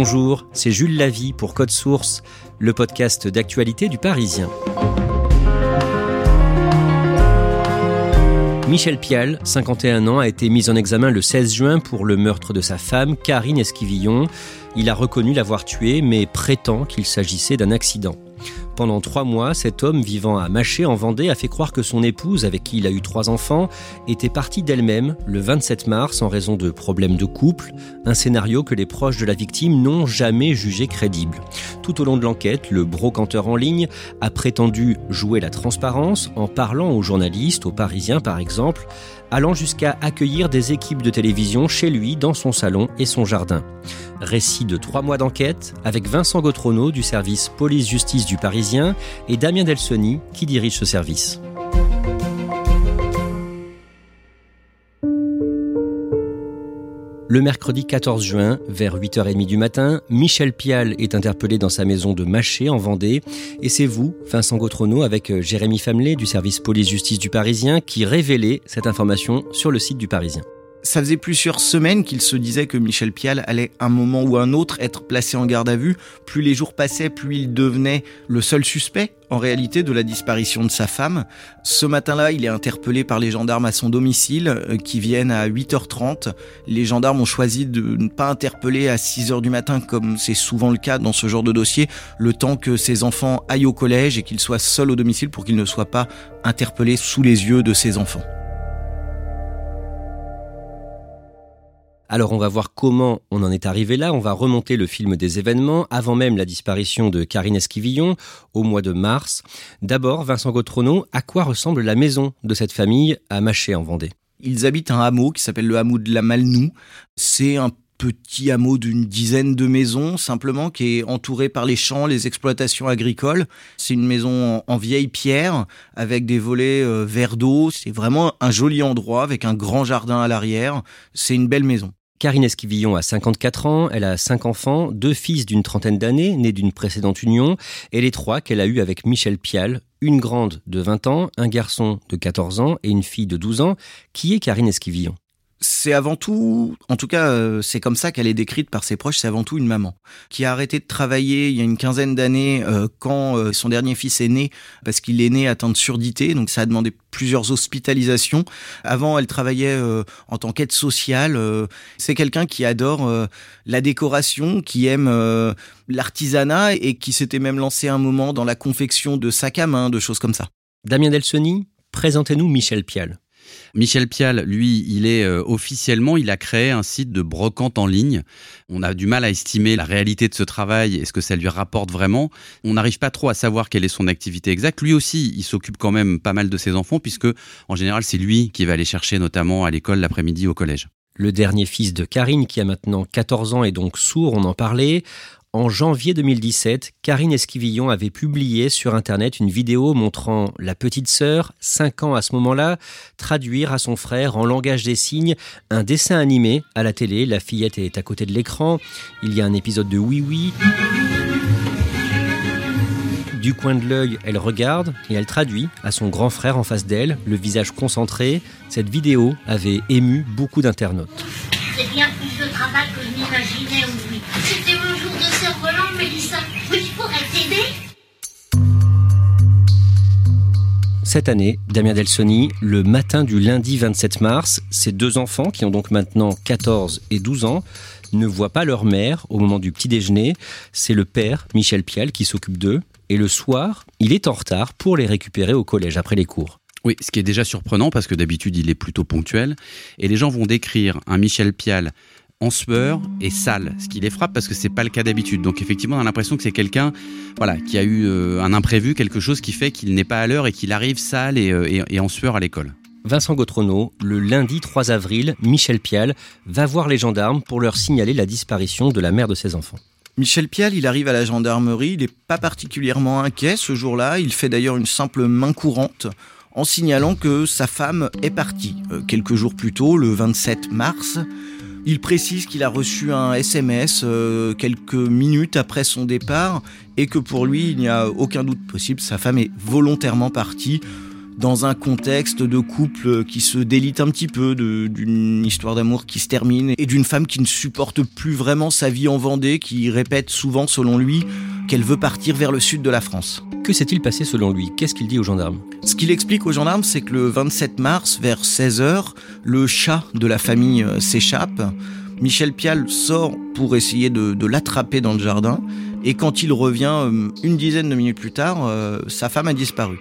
Bonjour, c'est Jules Lavie pour Code Source, le podcast d'actualité du Parisien. Michel Pial, 51 ans, a été mis en examen le 16 juin pour le meurtre de sa femme, Karine Esquivillon. Il a reconnu l'avoir tuée, mais prétend qu'il s'agissait d'un accident. Pendant trois mois, cet homme vivant à Maché en Vendée a fait croire que son épouse, avec qui il a eu trois enfants, était partie d'elle-même le 27 mars en raison de problèmes de couple, un scénario que les proches de la victime n'ont jamais jugé crédible. Tout au long de l'enquête, le brocanteur en ligne a prétendu jouer la transparence en parlant aux journalistes, aux Parisiens par exemple, allant jusqu'à accueillir des équipes de télévision chez lui, dans son salon et son jardin. Récit de trois mois d'enquête avec Vincent Gautrono du service police-justice du Parisien et Damien Delsoni qui dirige ce service. Le mercredi 14 juin, vers 8h30 du matin, Michel Pial est interpellé dans sa maison de Maché en Vendée. Et c'est vous, Vincent Gautrono, avec euh, Jérémy Famelet du service police-justice du Parisien, qui révélez cette information sur le site du Parisien. Ça faisait plusieurs semaines qu'il se disait que Michel Pial allait un moment ou un autre être placé en garde à vue. Plus les jours passaient, plus il devenait le seul suspect, en réalité, de la disparition de sa femme. Ce matin-là, il est interpellé par les gendarmes à son domicile, euh, qui viennent à 8h30. Les gendarmes ont choisi de ne pas interpeller à 6h du matin, comme c'est souvent le cas dans ce genre de dossier, le temps que ses enfants aillent au collège et qu'il soit seul au domicile pour qu'il ne soit pas interpellé sous les yeux de ses enfants. Alors on va voir comment on en est arrivé là, on va remonter le film des événements avant même la disparition de Karine Esquivillon au mois de mars. D'abord, Vincent Gautrono, à quoi ressemble la maison de cette famille à Maché en Vendée? Ils habitent un hameau qui s'appelle le hameau de la Malnou. C'est un petit hameau d'une dizaine de maisons simplement qui est entouré par les champs, les exploitations agricoles. C'est une maison en vieille pierre avec des volets euh, verts d'eau. C'est vraiment un joli endroit avec un grand jardin à l'arrière. C'est une belle maison. Karine Esquivillon a 54 ans, elle a cinq enfants, deux fils d'une trentaine d'années, nés d'une précédente union, et les trois qu'elle a eus avec Michel Pial, une grande de 20 ans, un garçon de 14 ans et une fille de 12 ans. Qui est Karine Esquivillon? C'est avant tout, en tout cas, euh, c'est comme ça qu'elle est décrite par ses proches, c'est avant tout une maman qui a arrêté de travailler il y a une quinzaine d'années euh, quand euh, son dernier fils est né, parce qu'il est né atteint de surdité, donc ça a demandé plusieurs hospitalisations. Avant, elle travaillait en tant qu'aide sociale. c'est quelqu'un qui adore la décoration, qui aime l'artisanat et qui s'était même lancé un moment dans la confection de sacs à main, de choses comme ça. Damien Delsoni, présentez-nous Michel Pial. Michel Pial, lui, il est euh, officiellement, il a créé un site de brocante en ligne. On a du mal à estimer la réalité de ce travail et ce que ça lui rapporte vraiment. On n'arrive pas trop à savoir quelle est son activité exacte. Lui aussi, il s'occupe quand même pas mal de ses enfants puisque, en général, c'est lui qui va les chercher notamment à l'école l'après-midi au collège. Le dernier fils de Karine, qui a maintenant 14 ans et donc sourd, on en parlait. En janvier 2017, Karine Esquivillon avait publié sur Internet une vidéo montrant la petite sœur, 5 ans à ce moment-là, traduire à son frère en langage des signes un dessin animé à la télé. La fillette est à côté de l'écran. Il y a un épisode de Oui Oui. Du coin de l'œil, elle regarde et elle traduit à son grand frère en face d'elle, le visage concentré. Cette vidéo avait ému beaucoup d'internautes. C'est bien plus de travail que je m'imaginais, oui. C'était mon jour de cerf-volant, Mélissa. Oui, je pourrais t'aider Cette année, Damien Delsoni, le matin du lundi 27 mars, ses deux enfants, qui ont donc maintenant 14 et 12 ans, ne voient pas leur mère au moment du petit déjeuner. C'est le père, Michel Pial, qui s'occupe d'eux. Et le soir, il est en retard pour les récupérer au collège après les cours. Oui, ce qui est déjà surprenant parce que d'habitude il est plutôt ponctuel. Et les gens vont décrire un Michel Pial en sueur et sale, ce qui les frappe parce que c'est pas le cas d'habitude. Donc effectivement, on a l'impression que c'est quelqu'un, voilà, qui a eu euh, un imprévu, quelque chose qui fait qu'il n'est pas à l'heure et qu'il arrive sale euh, et, en sueur à l'école. Vincent Gautrono, le lundi 3 avril, Michel Pial va voir les gendarmes pour leur signaler la disparition de la mère de ses enfants. Michel Pial, il arrive à la gendarmerie, il n'est pas particulièrement inquiet ce jour-là, il fait d'ailleurs une simple main courante en signalant que sa femme est partie. Euh, quelques jours plus tôt, le 27 mars, il précise qu'il a reçu un SMS euh, quelques minutes après son départ et que pour lui, il n'y a aucun doute possible, sa femme est volontairement partie dans un contexte de couple qui se délite un petit peu, d'une histoire d'amour qui se termine et d'une femme qui ne supporte plus vraiment sa vie en Vendée, qui répète souvent, selon lui, qu'elle veut partir vers le sud de la France. Que s'est-il passé selon lui? Qu'est-ce qu'il dit aux gendarmes? Ce qu'il explique aux gendarmes, c'est que le 27 mars, vers 16h, le chat de la famille euh, s'échappe. Michel Pial sort pour essayer de, l'attraper dans le jardin. Et quand il revient, euh, une dizaine de minutes plus tard, euh, sa femme a disparu.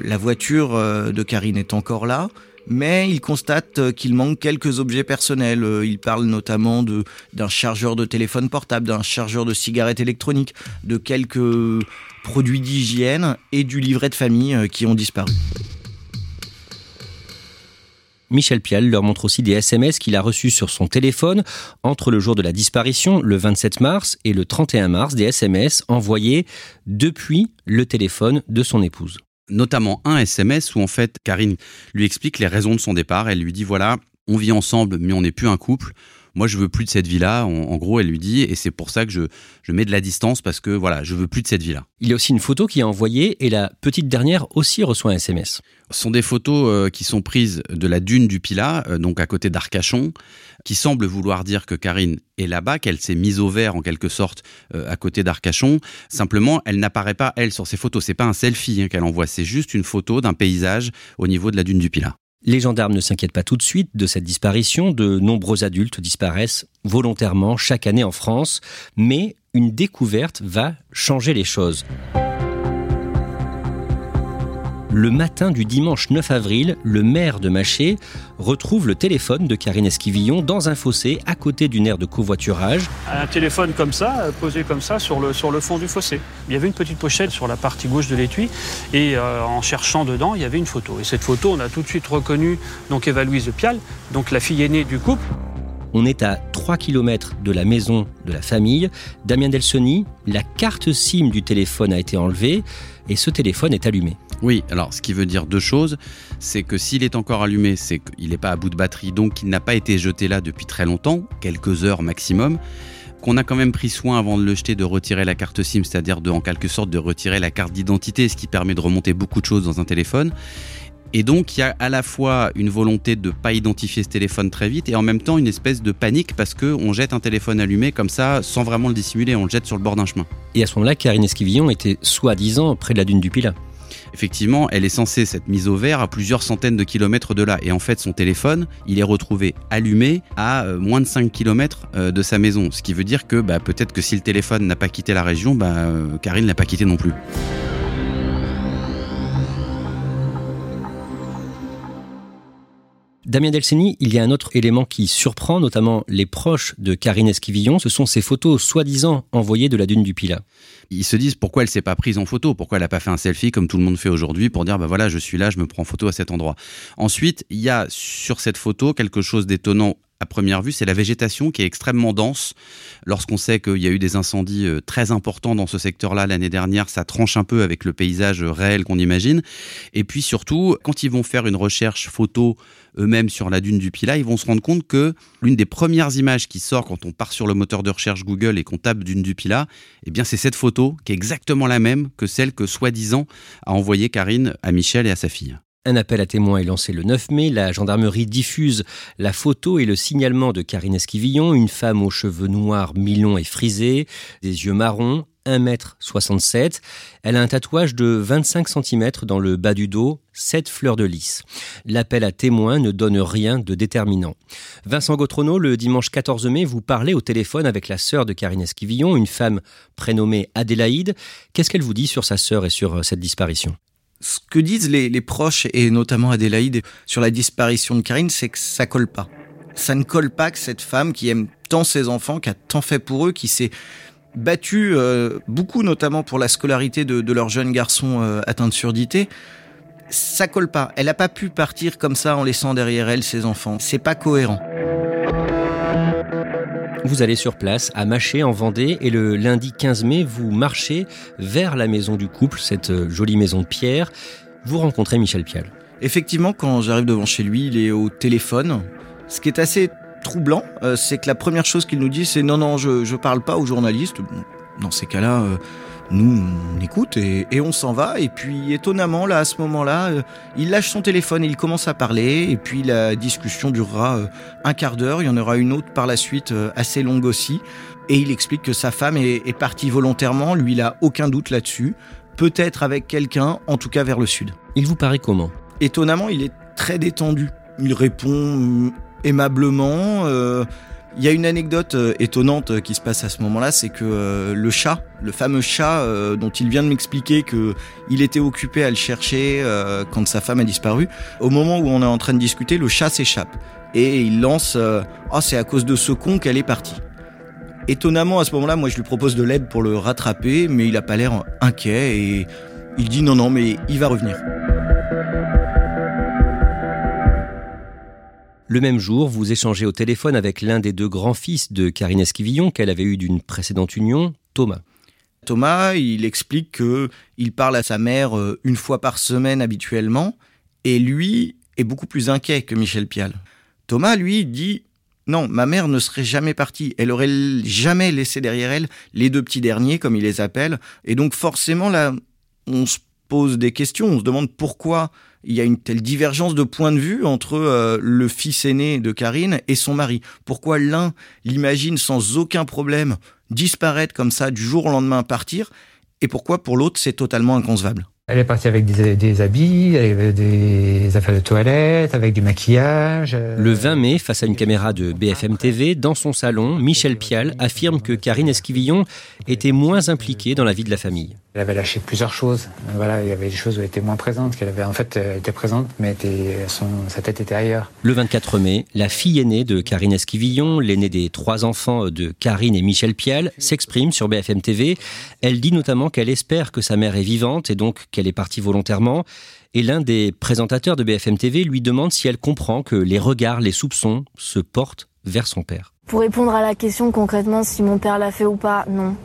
La voiture de Karine est encore là, mais il constate qu'il manque quelques objets personnels. Il parle notamment d'un chargeur de téléphone portable, d'un chargeur de cigarette électronique, de quelques produits d'hygiène et du livret de famille euh, qui ont disparu. Michel Pial leur montre aussi des SMS qu'il a reçus sur son téléphone entre le jour de la disparition, le 27 mars, et le 31 mars, des SMS envoyés depuis le téléphone de son épouse. Notamment un SMS où en fait Karine lui explique les raisons de son départ. Elle lui dit voilà, on vit ensemble mais on n'est plus un couple moi je veux plus de cette vie-là. En, gros, elle lui dit, et c'est pour ça que je, je mets de la distance parce que voilà, je veux plus de cette vie-là. Il y a aussi une photo qui est envoyée et la petite dernière aussi reçoit un SMS. Ce sont des photos euh, qui sont prises de la dune du Pilat, euh, donc à côté d'Arcachon, qui semblent vouloir dire que Karine est là-bas, qu'elle s'est mise au vert en quelque sorte euh, à côté d'Arcachon. Simplement, elle n'apparaît pas elle sur ces photos. C'est pas un selfie hein, qu'elle envoie, c'est juste une photo d'un paysage au niveau de la dune du Pilat. Les gendarmes ne s'inquiètent pas tout de suite de cette disparition. De nombreux adultes disparaissent volontairement chaque année en France. Mais une découverte va changer les choses. Le matin du dimanche 9 avril, le maire de Maché retrouve le téléphone de Karine Esquivillon dans un fossé à côté d'une aire de covoiturage. Un téléphone comme ça, posé comme ça sur le, sur le fond du fossé. Il y avait une petite pochette sur la partie gauche de l'étui et euh, en cherchant dedans, il y avait une photo. Et cette photo, on a tout de suite reconnu donc Eva Louise de Pial, donc la fille aînée du couple. On est à 3 km de la maison de la famille. Damien Delsoni, la carte SIM du téléphone a été enlevée et ce téléphone est allumé. Oui, alors ce qui veut dire deux choses, c'est que s'il est encore allumé, c'est qu'il n'est pas à bout de batterie, donc il n'a pas été jeté là depuis très longtemps, quelques heures maximum, qu'on a quand même pris soin avant de le jeter de retirer la carte SIM, c'est-à-dire de, en quelque sorte de retirer la carte d'identité, ce qui permet de remonter beaucoup de choses dans un téléphone. Et donc, il y a à la fois une volonté de ne pas identifier ce téléphone très vite et en même temps une espèce de panique parce qu'on jette un téléphone allumé comme ça sans vraiment le dissimuler, on le jette sur le bord d'un chemin. Et à ce moment-là, Karine Esquivillon était soi-disant près de la dune du Pilat effectivement, elle est censée s'être mise au vert à plusieurs centaines de kilomètres de là. Et en fait, son téléphone, il est retrouvé allumé à euh, moins de 5 kilomètres euh, de sa maison. Ce qui veut dire que bah, peut-être que si le téléphone n'a pas quitté la région, bah, euh, Karine l'a pas quitté non plus. Damien Delceni, il y a un autre élément qui surprend, notamment les proches de Karine Esquivillon. Ce sont ces photos soi-disant envoyées de la dune du Pilat. Ils se disent pourquoi elle s'est pas prise en photo, pourquoi elle n'a pas fait un selfie comme tout le monde fait aujourd'hui pour dire bah voilà je suis là, je me prends en photo à cet endroit. Ensuite, il y a sur cette photo quelque chose d'étonnant à première vue, c'est la végétation qui est extrêmement dense. Lorsqu'on sait qu'il y a eu des incendies euh, très importants dans ce secteur-là l'année dernière, ça tranche un peu avec le paysage réel qu'on imagine. Et puis surtout, quand ils vont faire une recherche photo eux-mêmes sur la dune du Pilat, ils vont se rendre compte que l'une des premières images qui sort quand on part sur le moteur de recherche Google et qu'on tape dune du Pilat, eh bien c'est cette photo qui est exactement la même que celle que soi-disant a envoyée Karine à Michel et à sa fille. Un appel à témoins est lancé le 9 mai. La gendarmerie diffuse la photo et le signalement de Karine Esquivillon, une femme aux cheveux noirs, mi-longs et frisés, des yeux marrons, 1m67. Elle a un tatouage de 25 cm dans le bas du dos, 7 fleurs de lys. L'appel à témoins ne donne rien de déterminant. Vincent Gautrono, le dimanche 14 mai, vous parlez au téléphone avec la sœur de Karine Esquivillon, une femme prénommée Adélaïde. Qu'est-ce qu'elle vous dit sur sa sœur et sur euh, cette disparition? Ce que disent les, proches, et notamment Adélaïde, sur la disparition de Karine, c'est que ça colle pas. Ça ne colle pas que cette femme qui aime tant ses enfants, qui a tant fait pour eux, qui s'est battue euh, beaucoup notamment pour la scolarité de, de leur jeune garçon euh, atteint de surdité, ça colle pas. Elle n'a pas pu partir comme ça en laissant derrière elle ses enfants. C'est pas cohérent. Vous allez sur place à Maché en Vendée et le lundi 15 mai, vous marchez vers la maison du couple, cette euh, jolie maison de pierre. Vous rencontrez Michel Pial. Effectivement, quand j'arrive devant chez lui, il est au téléphone. Ce qui est assez troublant, euh, c'est que la première chose qu'il nous dit, c'est non, non, je, je parle pas aux journalistes. Dans ces cas-là, euh, nous, on écoute et, et on s'en va. Et puis, étonnamment, là, à ce moment-là, euh, il lâche son téléphone et il commence à parler. Et puis, la discussion durera euh, un quart d'heure. Il y en aura une autre par la suite, euh, assez longue aussi. Et il explique que sa femme est, est partie volontairement. Lui, il a aucun doute là-dessus. Peut-être avec quelqu'un, en tout cas vers le sud. Il vous paraît comment? Étonnamment, il est très détendu. Il répond aimablement. Il y a une anecdote euh, étonnante euh, qui se passe à ce moment-là, c'est que euh, le chat, le fameux chat dont il vient de m'expliquer que il était occupé à le chercher quand sa femme a disparu, au moment où on est en train de discuter, le chat s'échappe et il lance "Ah, c'est à cause de ce con qu'elle est partie." Étonnamment, à ce moment-là, moi je lui propose de l'aide pour le rattraper, mais il a pas l'air inquiet et il dit non non, mais il va revenir. Le même jour, vous échangez au téléphone avec l'un des deux grands-fils de Karine Esquivillon qu'elle avait eu d'une précédente union, Thomas. Thomas, il explique que il parle à sa mère euh, une fois par semaine habituellement, et lui est beaucoup plus inquiet que Michel Pial. Thomas, lui, dit non, ma mère ne serait jamais partie. Elle aurait jamais laissé derrière elle les deux petits derniers, comme il les appelle. Et donc forcément, là, on se pose des questions. On se demande pourquoi il y a une telle divergence de point de vue entre euh, le fils aîné de Karine et son mari. Pourquoi l'un l'imagine sans aucun problème disparaître comme ça du jour au lendemain partir et pourquoi pour l'autre c'est totalement inconcevable? Elle est partie avec des, des habits, avec des affaires de toilette, avec du maquillage. euh, Le 20 mai, face à une caméra de BFM TV, dans son salon, Michel Pial affirme que Karine Esquivillon était moins impliquée dans la vie de la famille. Elle avait lâché plusieurs choses. Voilà, il y avait des choses où elle était moins présente, qu'elle avait en fait euh, était présente, mais était, son, sa tête était ailleurs. Le 24 mai, la fille aînée de Karine Esquivillon, l'aînée des trois enfants de Karine et Michel Pial, s'exprime sur BFM TV. Elle dit notamment qu'elle espère que sa mère est vivante et donc qu'elle est partie volontairement. Et l'un des présentateurs de BFM TV lui demande si elle comprend que les regards, les soupçons se portent vers son père. Pour répondre à la question concrètement si mon père l'a fait ou pas, non.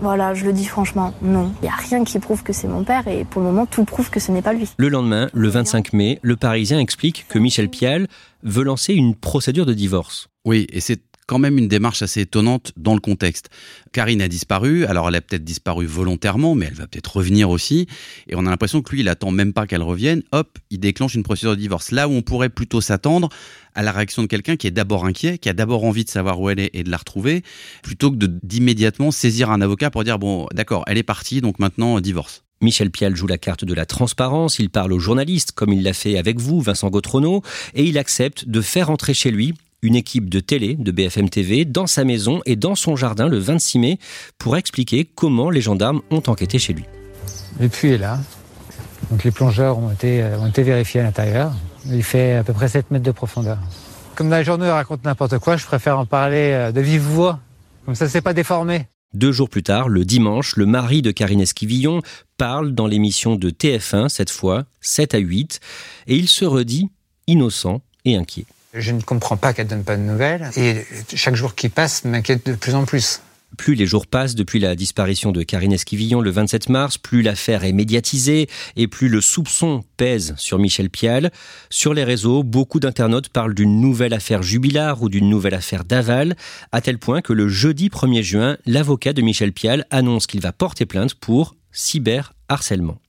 Voilà, je le dis franchement, non. Il n'y a rien qui prouve que c'est mon père et pour le moment, tout prouve que ce n'est pas lui. Le lendemain, le 25 mai, le Parisien explique que Michel Pial veut lancer une procédure de divorce. Oui, et c'est quand même une démarche assez étonnante dans le contexte. Karine a disparu, alors elle a peut-être disparu volontairement, mais elle va peut-être revenir aussi. Et on a l'impression que lui, il attend même pas qu'elle revienne. Hop, il déclenche une procédure de divorce. Là où on pourrait plutôt s'attendre à la réaction de quelqu'un qui est d'abord inquiet, qui a d'abord envie de savoir où elle est et de la retrouver, plutôt que d'immédiatement saisir un avocat pour dire bon, d'accord, elle est partie, donc maintenant divorce. Michel Pial joue la carte de la transparence, il parle aux journalistes comme il l'a fait avec vous, Vincent Gautrono, et il accepte de faire entrer chez lui une équipe de télé de BFM TV dans sa maison et dans son jardin le 26 mai pour expliquer comment les gendarmes ont enquêté chez lui. Le puits est là. Donc les plongeurs ont été, euh, ont été vérifiés à l'intérieur. Il fait à peu près 7 mètres de profondeur. Comme la journée raconte n'importe quoi, je préfère en parler euh, de vive voix. Comme ça, c'est pas déformé. Deux jours plus tard, le dimanche, le mari de Karine Esquivillon parle dans l'émission de TF1, cette fois 7 à 8, et il se redit innocent et inquiet. Je ne comprends pas qu'elle donne pas de nouvelles. Et chaque jour qui passe m'inquiète de plus en plus. Plus les jours passent depuis la disparition de Karine Esquivillon le 27 mars, plus l'affaire est médiatisée et plus le soupçon pèse sur Michel Pial. Sur les réseaux, beaucoup d'internautes parlent d'une nouvelle affaire Jubilard ou d'une nouvelle affaire Daval, à tel point que le jeudi 1er juin, l'avocat de Michel Pial annonce qu'il va porter plainte pour cyberharcèlement.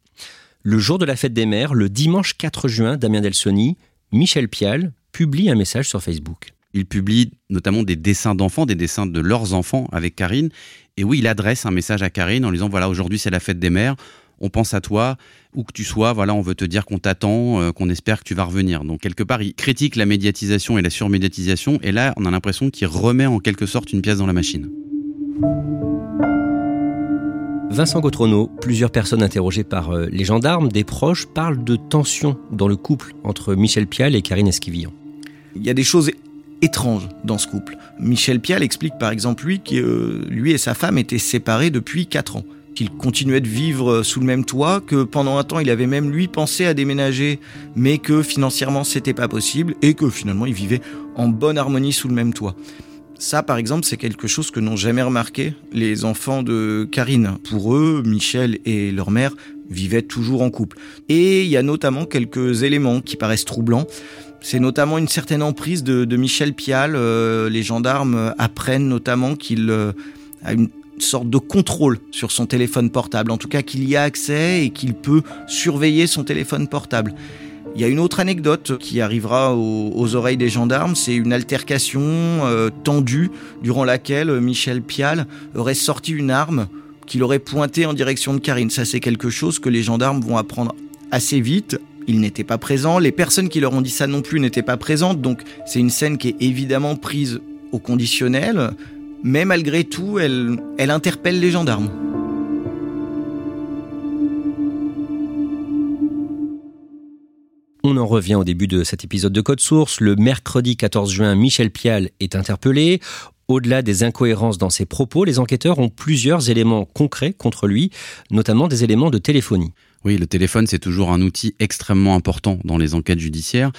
Le jour de la fête des mères, le dimanche 4 juin, Damien Delsoni, Michel Pial publie un message sur Facebook. Il publie notamment des dessins d'enfants, des dessins de leurs enfants avec Karine. Et oui, il adresse un message à Karine en lui disant voilà, aujourd'hui c'est la fête des mères, on pense à toi, où que tu sois, voilà, on veut te dire qu'on t'attend, euh, qu'on espère que tu vas revenir. Donc quelque part, il critique la médiatisation et la surmédiatisation, et là, on a l'impression qu'il remet en quelque sorte une pièce dans la machine. Vincent Gautrono, plusieurs personnes interrogées par euh, les gendarmes, des proches, parlent de tension dans le couple entre Michel Pial et Karine Esquivillon. Il y a des choses étranges dans ce couple. Michel Pial explique par exemple lui que euh, lui et sa femme étaient séparés depuis 4 ans qu'il continuait de vivre sous le même toit, que pendant un temps il avait même lui pensé à déménager, mais que financièrement c'était pas possible et que finalement il vivait en bonne harmonie sous le même toit. Ça, par exemple, c'est quelque chose que n'ont jamais remarqué les enfants de Karine. Pour eux, Michel et leur mère vivaient toujours en couple. Et il y a notamment quelques éléments qui paraissent troublants. C'est notamment une certaine emprise de, Michel Pial. Euh, les gendarmes apprennent notamment qu'il euh, a une sorte de contrôle sur son téléphone portable, en tout cas qu'il y a accès et qu'il peut surveiller son téléphone portable. Il y a une autre anecdote qui arrivera aux, oreilles des gendarmes, c'est une altercation euh, tendue durant laquelle Michel Pial aurait sorti une arme qu'il aurait pointée en direction de Karine. Ça c'est quelque chose que les gendarmes vont apprendre assez vite. Ils n'étaient pas présents, les personnes qui leur ont dit ça non plus n'étaient pas présentes, donc c'est une scène qui est évidemment prise au conditionnel mais malgré tout, elle interpelle les gendarmes. On en revient au début de cet épisode de Code Source. Le mercredi 14 juin, Michel Pial est interpellé. Au-delà des incohérences dans ses propos, les enquêteurs ont plusieurs éléments concrets contre lui, notamment des éléments de téléphonie. Oui, le téléphone, c'est toujours un outil extrêmement important dans les enquêtes judiciaires.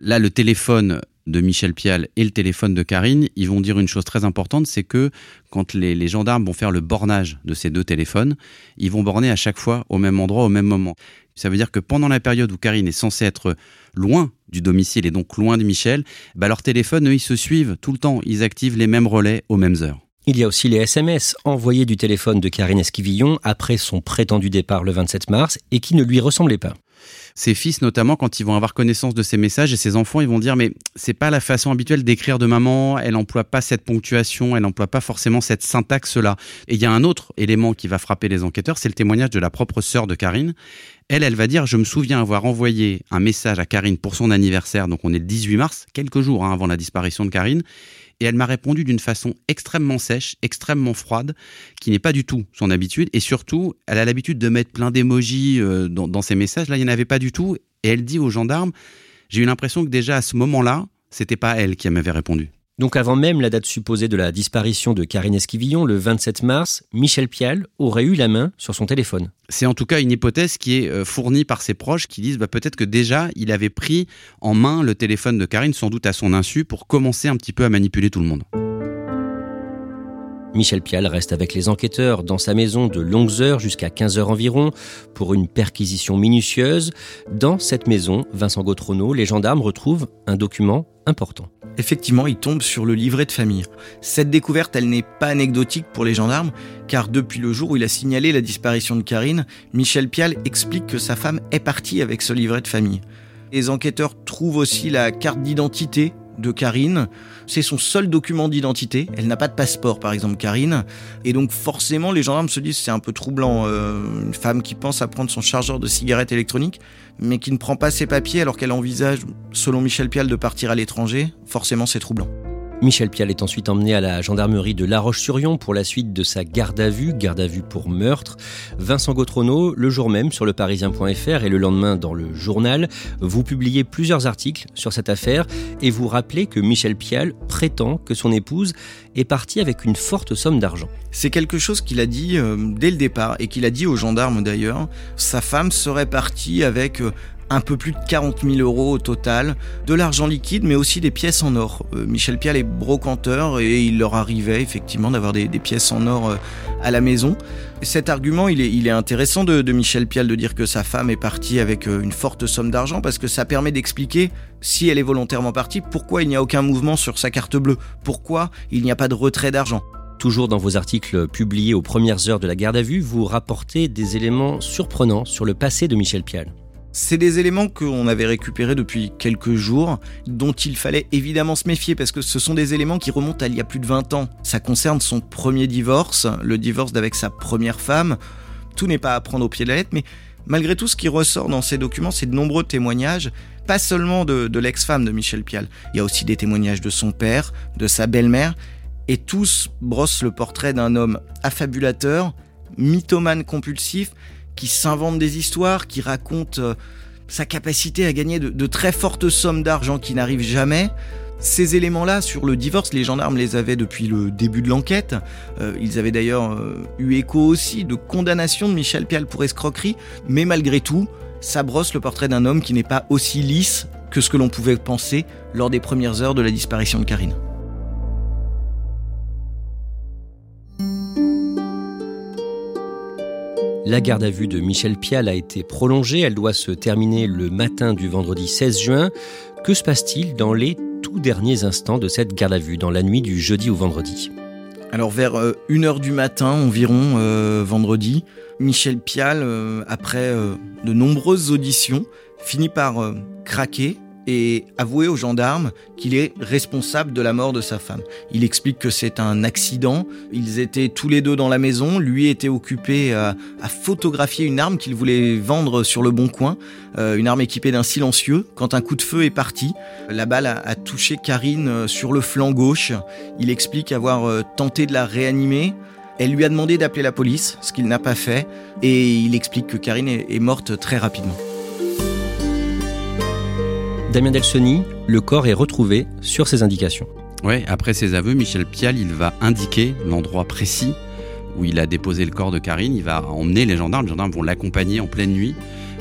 Là, le téléphone de Michel Pial et le téléphone de Karine, ils vont dire une chose très importante, c'est que quand les, gendarmes vont faire le bornage de ces deux téléphones, ils vont borner à chaque fois au même endroit, au même moment. Ça veut dire que pendant la période où Karine est censée être loin du domicile et donc loin de Michel, bah leurs téléphones, eux, ils se suivent tout le temps. Ils activent les mêmes relais aux mêmes heures. Il y a aussi les SMS envoyés du téléphone de Karine Esquivillon après son prétendu départ le 27 mars et qui ne lui ressemblaient pas ses fils notamment quand ils vont avoir connaissance de ces messages et ses enfants ils vont dire mais c'est pas la façon habituelle d'écrire de maman. Elle emploie pas cette ponctuation. Elle emploie pas forcément cette syntaxe là et il y a un autre élément qui va frapper les enquêteurs c'est le témoignage de la propre sœur de Karine. Elle, elle va dire, je me souviens avoir envoyé un message à Karine pour son anniversaire, donc on est le 18 mars, quelques jours hein, avant la disparition de Karine, et elle m'a répondu d'une façon extrêmement sèche, extrêmement froide, qui n'est pas du tout son habitude. Et surtout, elle a l'habitude de mettre plein d'émojis euh, dans, ses messages. Là, il n'y en avait pas du tout. Et elle dit aux gendarmes, j'ai eu l'impression que déjà à ce moment-là, c'était pas elle qui m'avait répondu. Donc avant même la date supposée de la disparition de Karine Esquivillon, le 27 mars, Michel Pial aurait eu la main sur son téléphone. C'est en tout cas une hypothèse qui est euh, fournie par ses proches qui disent bah, peut-être que déjà il avait pris en main le téléphone de Karine, sans doute à son insu, pour commencer un petit peu à manipuler tout le monde. Michel Pial reste avec les enquêteurs dans sa maison de longues heures jusqu'à 15 heures environ pour une perquisition minutieuse. Dans cette maison, Vincent Gautrono, les gendarmes retrouvent un document important. Effectivement, il tombe sur le livret de famille. Cette découverte, elle n'est pas anecdotique pour les gendarmes, car depuis le jour où il a signalé la disparition de Karine, Michel Pial explique que sa femme est partie avec ce livret de famille. Les enquêteurs trouvent aussi la carte d'identité de Karine. C'est son seul document d'identité. Elle n'a pas de passeport, par exemple, Karine. Et donc, forcément, les gendarmes se disent c'est un peu troublant. Euh, une femme qui pense à prendre son chargeur de cigarette électronique, mais qui ne prend pas ses papiers alors qu'elle envisage, selon Michel Pial, de partir à l'étranger. Forcément, c'est troublant. Michel Pial est ensuite emmené à la gendarmerie de La Roche-sur-Yon pour la suite de sa garde à vue, garde à vue pour meurtre. Vincent Gautrono, le jour même sur le parisien.fr et le lendemain dans le journal, vous publiez plusieurs articles sur cette affaire et vous rappelez que Michel Pial prétend que son épouse est partie avec une forte somme d'argent. C'est quelque chose qu'il a dit euh, dès le départ et qu'il a dit aux gendarmes d'ailleurs. Sa femme serait partie avec euh, un peu plus de 40 000 euros au total, de l'argent liquide mais aussi des pièces en or. Euh, Michel Pial est brocanteur et il leur arrivait effectivement d'avoir des, pièces en or euh, à la maison. Cet argument, il est, intéressant de, de, Michel Pial de dire que sa femme est partie avec euh, une forte somme d'argent parce que ça permet d'expliquer, si elle est volontairement partie, pourquoi il n'y a aucun mouvement sur sa carte bleue, pourquoi il n'y a pas de retrait d'argent? Toujours dans vos articles publiés aux premières heures de la garde à vue, vous rapportez des éléments surprenants sur le passé de Michel Pial. C'est des éléments qu'on avait récupérés depuis quelques jours, dont il fallait évidemment se méfier parce que ce sont des éléments qui remontent à il y a plus de 20 ans. Ça concerne son premier divorce, le divorce d'avec sa première femme. Tout n'est pas à prendre au pied de la lettre, mais malgré tout, ce qui ressort dans ces documents, c'est de nombreux témoignages, pas seulement de, l'ex-femme de Michel Pial. Il y a aussi des témoignages de son père, de sa belle-mère, et tous brossent le portrait d'un homme affabulateur, mythomane compulsif, qui s'invente des histoires, qui raconte euh, sa capacité à gagner de, très fortes sommes d'argent qui n'arrivent jamais. Ces éléments-là, sur le divorce, les gendarmes les avaient depuis le début de l'enquête. Euh, ils avaient d'ailleurs euh, eu écho aussi de condamnation de Michel Pial pour escroquerie. Mais malgré tout, ça brosse le portrait d'un homme qui n'est pas aussi lisse que ce que l'on pouvait penser lors des premières heures de la disparition de Karine. La garde à vue de Michel Pial a été prolongée. Elle doit se terminer le matin du vendredi 16 juin. Que se passe-t-il dans les tout derniers instants de cette garde à vue, dans la nuit du jeudi au vendredi? Alors vers 1h euh, du matin environ euh, vendredi, Michel Pial, euh, après de nombreuses auditions, finit par craquer et avouer aux gendarmes qu'il est responsable de la mort de sa femme. Il explique que c'est un accident, ils étaient tous les deux dans la maison, lui était occupé à, photographier une arme qu'il voulait vendre sur le bon coin, euh, une arme équipée d'un silencieux, quand un coup de feu est parti. La balle a, touché Karine euh, sur le flanc gauche. Il explique avoir euh, tenté de la réanimer. Elle lui a demandé d'appeler la police, ce qu'il n'a pas fait, et il explique que Karine est morte très rapidement. Damien Delsoni, le corps est retrouvé sur ses indications. Oui, après ses aveux, Michel Pial, il va indiquer l'endroit précis où il a déposé le corps de Karine. Il va emmener les gendarmes. Les gendarmes vont l'accompagner en pleine nuit.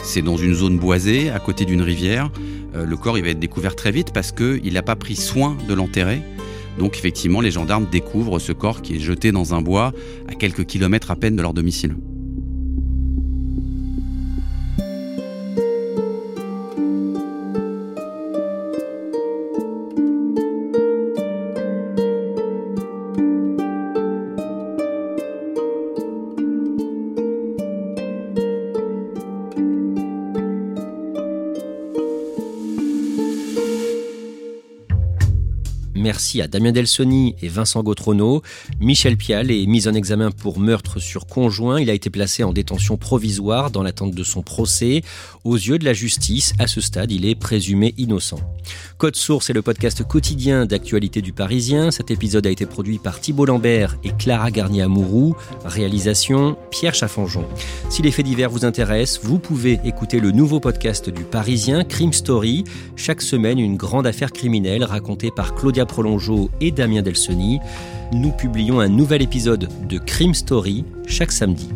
C'est dans une zone boisée, à côté d'une rivière. Euh, le corps, il va être découvert très vite parce qu'il n'a pas pris soin de l'enterrer. Donc effectivement, les gendarmes découvrent ce corps qui est jeté dans un bois à quelques kilomètres à peine de leur domicile. Merci à Damien Delsoni et Vincent Gautrono. Michel Pial est mis en examen pour meurtre sur conjoint. Il a été placé en détention provisoire dans l'attente de son procès. Aux yeux de la justice, à ce stade, il est présumé innocent. Code Source est le podcast quotidien d'actualité du Parisien. Cet épisode a été produit par Thibault Lambert et Clara Garnier-Amouroux. Réalisation Pierre Chaffanjon. Si les faits divers vous intéressent, vous pouvez écouter le nouveau podcast du Parisien, Crime Story. Chaque semaine, une grande affaire criminelle racontée par Claudia Et Damien Delsoni. Nous publions un nouvel épisode de Crime Story chaque samedi.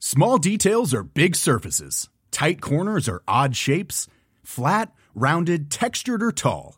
Small details are big surfaces. Tight corners are odd shapes. Flat, rounded, textured, or tall.